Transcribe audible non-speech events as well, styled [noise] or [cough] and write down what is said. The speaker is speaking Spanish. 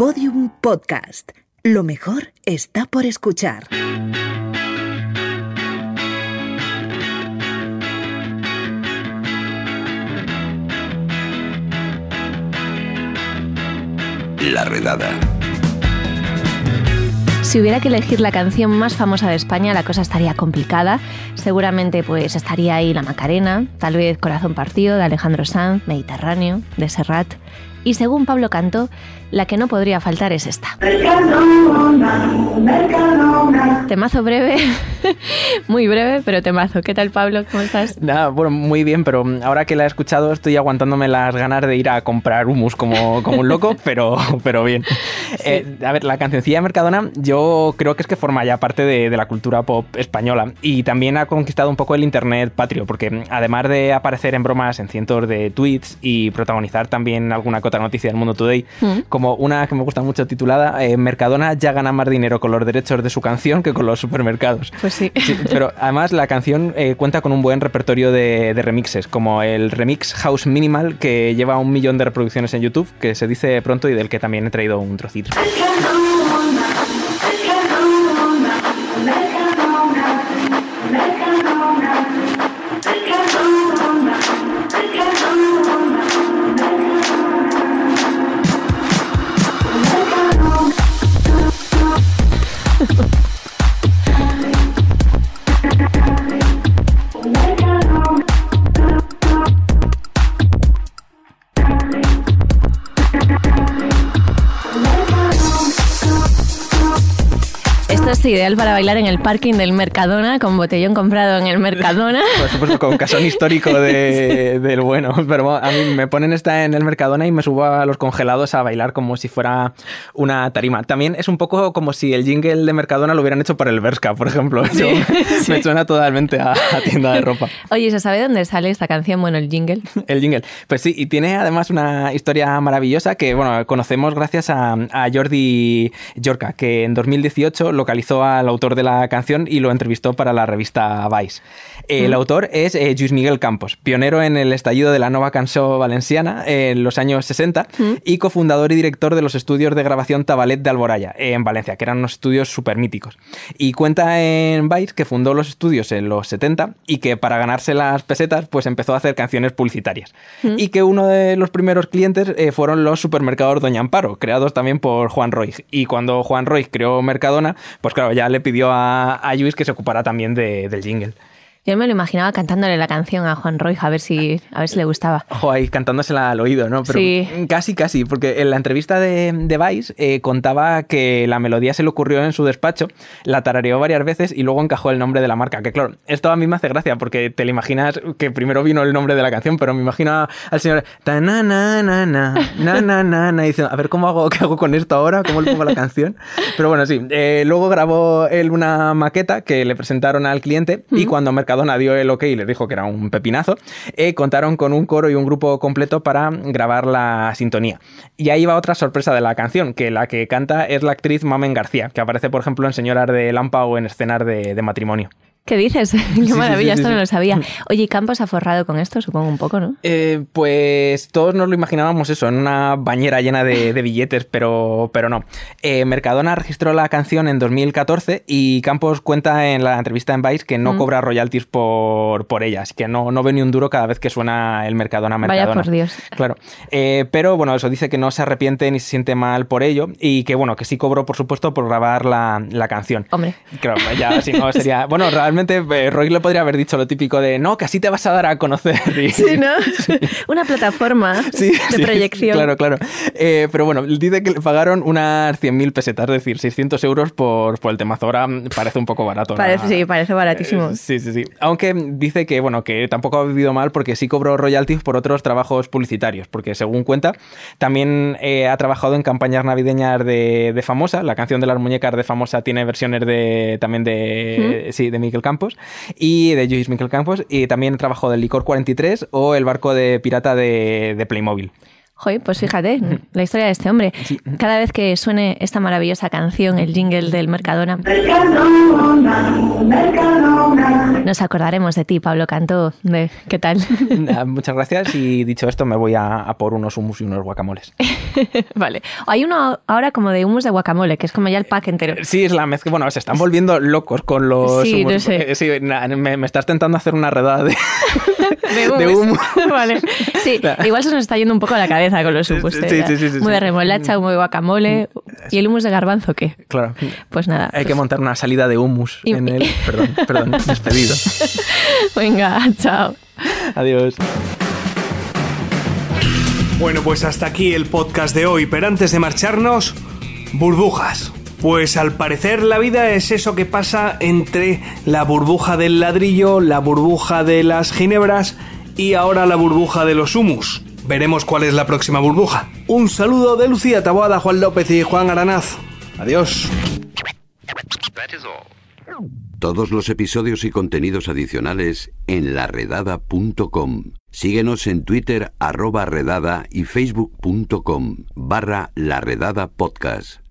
Podium Podcast. Lo mejor está por escuchar. La redada. Si hubiera que elegir la canción más famosa de España, la cosa estaría complicada. Seguramente pues estaría ahí La Macarena, tal vez Corazón Partido de Alejandro Sanz, Mediterráneo de Serrat. Y según Pablo Cantó, la que no podría faltar es esta. Temazo breve, [laughs] muy breve, pero temazo. ¿Qué tal, Pablo? ¿Cómo estás? Nada, bueno, muy bien, pero ahora que la he escuchado estoy aguantándome las ganas de ir a comprar humus como, como un loco, [laughs] pero, pero bien. Eh, a ver, la cancioncilla de Mercadona yo creo que es que forma ya parte de, de, la cultura pop española y también ha conquistado un poco el internet patrio, porque además de aparecer en bromas en cientos de tweets y protagonizar también alguna otra noticia del Mundo Today, mm. como una que me gusta mucho titulada eh, Mercadona ya gana más dinero con los derechos de su canción que con los supermercados. Pues sí. pero además la canción eh, cuenta con un buen repertorio de, de, remixes, como el remix House Minimal que lleva un millón de reproducciones en YouTube, que se dice pronto y del que también he traído un trocito. Es ideal para bailar en el parking del Mercadona, con botellón comprado en el Mercadona. Por supuesto, con casón histórico de, [laughs] del bueno. Pero a mí me ponen esta en el Mercadona y me subo a los congelados a bailar como si fuera una tarima. También es un poco como si el jingle de Mercadona lo hubieran hecho para el Berska, por ejemplo. Sí, [laughs] sí. Me suena totalmente a, a, tienda de ropa. Oye, ¿se sabe dónde sale esta canción? Bueno, el jingle. [laughs] El jingle. Pues sí, y tiene además una historia maravillosa que, bueno, conocemos gracias a, a Jordi Yorca, que en 2018 localizó al autor de la canción y lo entrevistó para la revista Vice. El mm. autor es eh, Luis Miguel Campos, pionero en el estallido de la nova canción valenciana en los años 60 mm. y cofundador y director de los estudios de grabación Tabalet de Alboraya, en Valencia, que eran unos estudios súper míticos. Y cuenta en Vice que fundó los estudios en los 70 y que para ganarse las pesetas pues empezó a hacer canciones publicitarias. Mm. Y que uno de los primeros clientes eh, fueron los supermercados Doña Amparo, creados también por Juan Roy. Y cuando Juan Roy creó Mercadona, pues claro, ya le pidió a, a Luis que se ocupara también de, del jingle. Yo me lo imaginaba cantándole la canción a Juan Roy, a ver si, a ver si le gustaba. Ojo, ahí cantándosela al oído, ¿no? Pero sí. Casi, casi, porque en la entrevista de, de Vice eh, contaba que la melodía se le ocurrió en su despacho, la tarareó varias veces y luego encajó el nombre de la marca. Que claro, esto a mí me hace gracia porque te lo imaginas que primero vino el nombre de la canción, pero me imagino al señor ta na na na na na na na, y diciendo, a ver cómo hago, qué hago con esto ahora, cómo le pongo la canción. Pero bueno, sí. Eh, luego grabó él una maqueta que le presentaron al cliente y cuando Merc Mercadona dio el ok y les dijo que era un pepinazo, eh, contaron con un coro y un grupo completo para grabar la sintonía. Y ahí va otra sorpresa de la canción, que la que canta es la actriz Mamen García, que aparece, por ejemplo, en Señoras de Lampa o en escenas de, de matrimonio. ¿Qué dices? [laughs] Qué maravilla, sí, sí, sí, esto no lo sabía. [laughs] Oye, ¿y Campos ha forrado con esto? Supongo un poco, ¿no? Eh, pues todos nos lo imaginábamos eso, en una bañera llena de, de billetes, pero, pero no. Eh, Mercadona registró la canción en 2014 y Campos cuenta en la entrevista en Vice que no mm. cobra royalties por, por ella, así que no, no ve ni un duro cada vez que suena el Mercadona Mercadona. Vaya por Dios. Claro. Eh, pero bueno, eso dice que no se arrepiente ni se siente mal por ello y que bueno, que sí cobró, por supuesto, por grabar la, la canción. Hombre. Claro, ya si no sería... [laughs] Bueno, realmente eh, Roy le podría haber dicho lo típico de no, que así te vas a dar a conocer. [laughs] Y... Sí, ¿no? [laughs] Sí. [laughs] Una plataforma sí, de sí, proyección. Claro, claro. Eh, pero bueno, dice que le pagaron unas 100.000 pesetas, es decir, 600 euros por, por el temazo. Ahora parece un poco barato. Parece, ¿no? Sí, parece baratísimo. Eh, sí, sí, sí. Aunque dice que, bueno, que tampoco ha vivido mal porque sí cobró royalties por otros trabajos publicitarios, porque según cuenta, también eh, ha trabajado en campañas navideñas de, de, Famosa. La canción de las muñecas de Famosa tiene versiones de también de, ¿Mm? sí, de Miguel Campos y de Luis Miguel Campos y también trabajó del Licor 43 o el barco de pirata de Playmobil. Joder, pues fíjate, la historia de este hombre. Cada vez que suene esta maravillosa canción, el jingle del Mercadona, nos acordaremos de ti, Pablo Cantó. De, ¿Qué tal? [laughs] Muchas gracias y dicho esto me voy a, a por unos hummus y unos guacamoles. [laughs] vale. Hay uno ahora como de hummus de guacamole, que es como ya el pack entero. Sí, es la mezcla. Bueno, se están volviendo locos con los Sí, hummus. no sé. Sí, na- me, me estás tentando hacer una redada de, [laughs] De de hummus. [laughs] vale. Sí, igual se nos está yendo un poco la cabeza con los. Sí, ¿eh? sí, sí, sí, Humo sí. de remolacha, humo de guacamole. ¿Y el hummus de garbanzo qué? Claro. Pues nada. Hay que montar una salida de hummus Y- en el. Perdón, perdón, [laughs] despedido. [laughs] Venga, chao. Adiós. Bueno, pues hasta aquí el podcast de hoy, pero antes de marcharnos, burbujas. Pues al parecer la vida es eso que pasa entre la burbuja del ladrillo, la burbuja de las ginebras y ahora la burbuja de los humus. Veremos cuál es la próxima burbuja. Un saludo de Lucía Taboada, Juan López y Juan Aranaz. Adiós. Todos los episodios y contenidos adicionales en laredada.com. Síguenos en Twitter arroba redada y facebook.com barra laredada podcast.